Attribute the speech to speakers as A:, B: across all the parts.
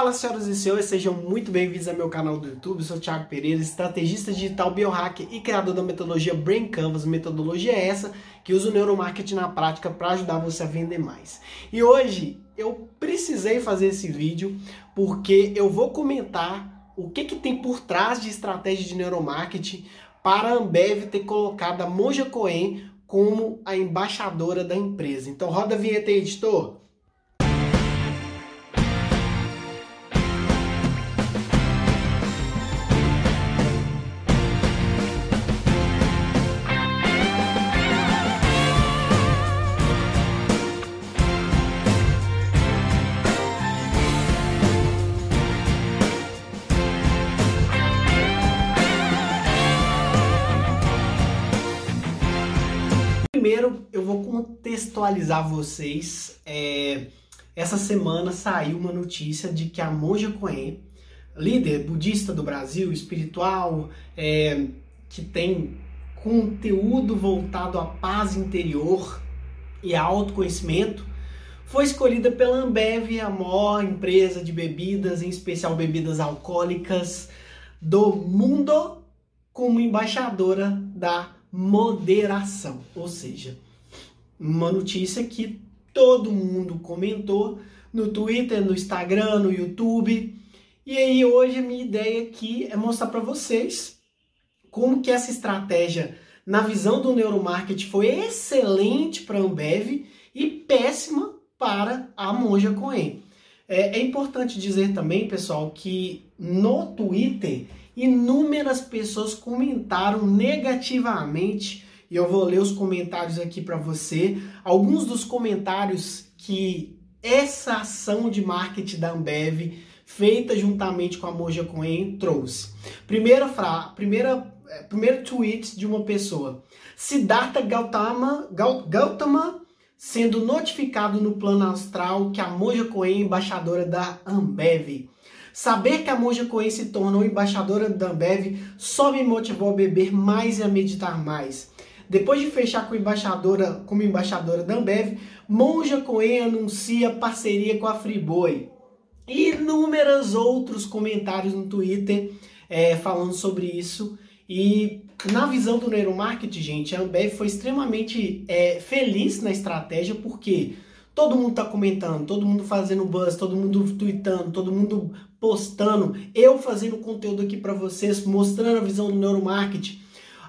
A: Fala senhoras e senhores, sejam muito bem-vindos ao meu canal do YouTube. Eu sou Thiago Pereira, estrategista digital biohacker e criador da metodologia Brain Canvas. Metodologia é essa que usa o neuromarketing na prática para ajudar você a vender mais. E hoje eu precisei fazer esse vídeo porque eu vou comentar o que, que tem por trás de estratégia de neuromarketing para a Ambev ter colocado a Monja Coen como a embaixadora da empresa. Então roda a vinheta aí, editor. Eu vou contextualizar vocês. É, essa semana saiu uma notícia de que a Monja Coen, líder budista do Brasil, espiritual, é, que tem conteúdo voltado à paz interior e autoconhecimento, foi escolhida pela Ambev, a maior empresa de bebidas, em especial bebidas alcoólicas do mundo, como embaixadora da moderação. Ou seja, uma notícia que todo mundo comentou no Twitter, no Instagram, no YouTube. E aí hoje a minha ideia aqui é mostrar para vocês como que essa estratégia na visão do neuromarketing foi excelente para a Ambev e péssima para a Monja Coen. É, é importante dizer também, pessoal, que no Twitter inúmeras pessoas comentaram negativamente e eu vou ler os comentários aqui para você. Alguns dos comentários que essa ação de marketing da Ambev feita juntamente com a Moja Coen trouxe. Primeira frase, primeira é, primeiro tweet de uma pessoa. Siddhartha Gautama, Gautama sendo notificado no plano astral que a Moja Coen é embaixadora da Ambev. Saber que a Monja Coen se tornou embaixadora da Ambev só me motivou a beber mais e a meditar mais. Depois de fechar com embaixadora, como embaixadora da Ambev, Monja Coen anuncia parceria com a Friboi. Inúmeros outros comentários no Twitter é, falando sobre isso. E na visão do neuromarketing, gente, a Ambev foi extremamente é, feliz na estratégia, porque Todo mundo tá comentando, todo mundo fazendo buzz, todo mundo tweetando, todo mundo postando, eu fazendo conteúdo aqui para vocês, mostrando a visão do neuromarketing.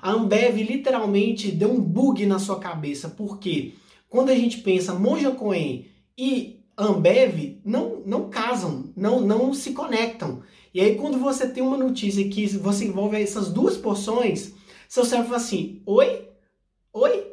A: A Ambev literalmente deu um bug na sua cabeça, porque quando a gente pensa Monja Coen e Ambev não, não casam, não, não se conectam. E aí quando você tem uma notícia que você envolve essas duas porções, seu cérebro fala assim, oi? Oi?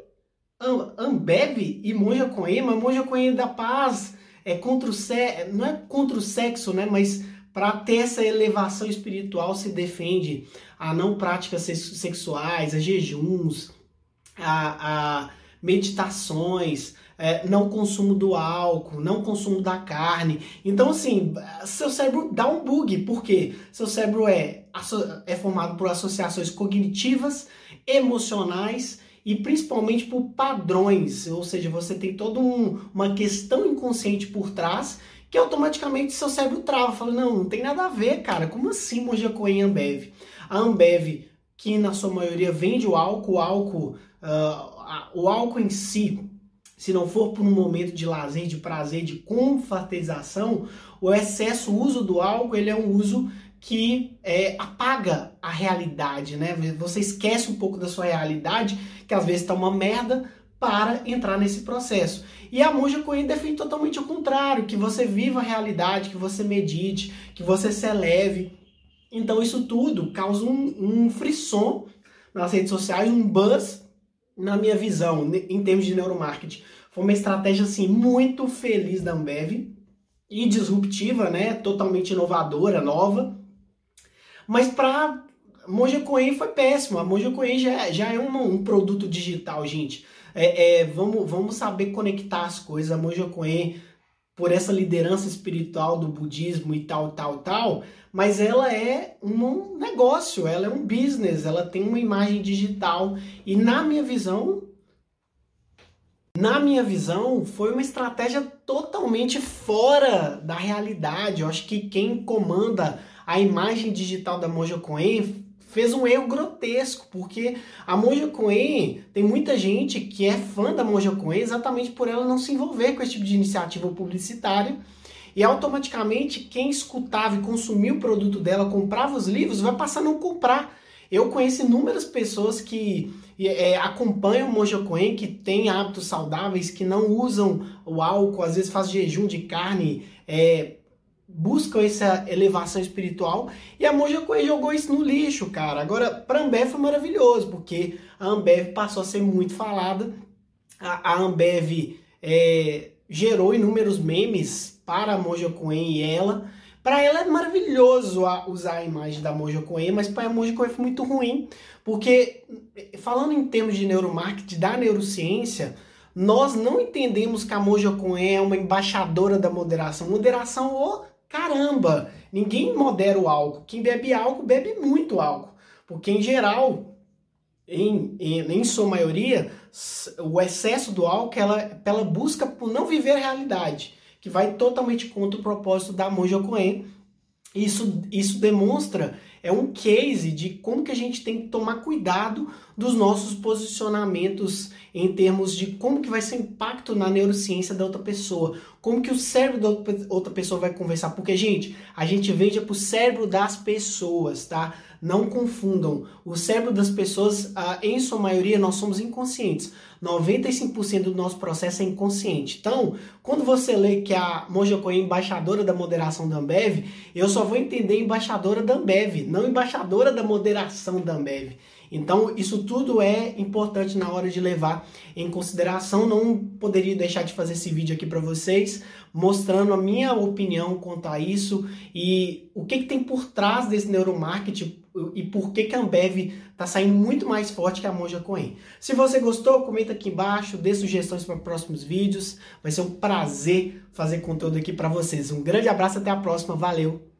A: Ambev e Monja Coen, mas Monja Coen da paz é contra o sexo, não é contra o sexo, né, mas para ter essa elevação espiritual se defende a não práticas sexuais, a jejuns, a, a meditações, é, não consumo do álcool, não consumo da carne. Então, assim, seu cérebro dá um bug, porque seu cérebro é, é formado por associações cognitivas, emocionais e principalmente por padrões, ou seja, você tem toda um, uma questão inconsciente por trás que automaticamente seu cérebro trava, fala, não, não tem nada a ver, cara, como assim Moja Coen Ambev? A Ambev, que na sua maioria vende o álcool, o álcool, uh, o álcool em si, se não for por um momento de lazer, de prazer, de confraternização, o excesso, o uso do álcool, ele é um uso que é, apaga a realidade, né? Você esquece um pouco da sua realidade, que às vezes está uma merda, para entrar nesse processo. E a Monja Coen defende totalmente o contrário, que você viva a realidade, que você medite, que você se eleve. Então isso tudo causa um, um frisson nas redes sociais, um buzz na minha visão, em termos de neuromarketing. Foi uma estratégia assim muito feliz da Ambev e disruptiva, né? Totalmente inovadora, nova. Mas para Monja Coen foi péssimo. A Monja Coen já, já é um, um produto digital, gente. É, é, vamos, vamos saber conectar as coisas. A Monja Coen, por essa liderança espiritual do budismo e tal, tal, tal, mas ela é um negócio, ela é um business, ela tem uma imagem digital. E na minha visão, na minha visão, foi uma estratégia totalmente fora da realidade. Eu acho que quem comanda a imagem digital da Moja Coen fez um erro grotesco, porque a Moja Coen tem muita gente que é fã da Moja Coen exatamente por ela não se envolver com esse tipo de iniciativa publicitária. E automaticamente quem escutava e consumia o produto dela, comprava os livros, vai passar a não comprar. Eu conheço inúmeras pessoas que é, acompanham o Moja Coen, que têm hábitos saudáveis, que não usam o álcool, às vezes faz jejum de carne, é, buscam essa elevação espiritual e a Moja Coen jogou isso no lixo, cara. Agora, para Ambev foi maravilhoso, porque a Ambev passou a ser muito falada. A, a Ambev é, gerou inúmeros memes para a Moja Coen e ela. Para ela é maravilhoso usar a imagem da Moja Coen, mas para a Moja Coen foi muito ruim, porque falando em termos de neuromarketing, da neurociência, nós não entendemos que a Moja Coen é uma embaixadora da moderação. Moderação, oh, Caramba, ninguém modera o álcool. Quem bebe álcool, bebe muito álcool. Porque, em geral, em, em, em sua maioria, o excesso do álcool, ela, ela busca por não viver a realidade, que vai totalmente contra o propósito da Monja Coen. Isso, isso demonstra é um case de como que a gente tem que tomar cuidado dos nossos posicionamentos em termos de como que vai ser o impacto na neurociência da outra pessoa, como que o cérebro da outra pessoa vai conversar, porque gente, a gente veja para o cérebro das pessoas, tá? Não confundam. O cérebro das pessoas, ah, em sua maioria, nós somos inconscientes. 95% do nosso processo é inconsciente. Então, quando você lê que a Monja Coen é embaixadora da moderação da Ambev, eu só vou entender embaixadora da Ambev, não embaixadora da moderação da Ambev. Então, isso tudo é importante na hora de levar em consideração. Não poderia deixar de fazer esse vídeo aqui para vocês, mostrando a minha opinião quanto a isso e o que, que tem por trás desse neuromarketing e por que, que a Ambev está saindo muito mais forte que a Monja Coen. Se você gostou, comenta aqui embaixo, dê sugestões para próximos vídeos. Vai ser um prazer fazer conteúdo aqui para vocês. Um grande abraço, até a próxima. Valeu!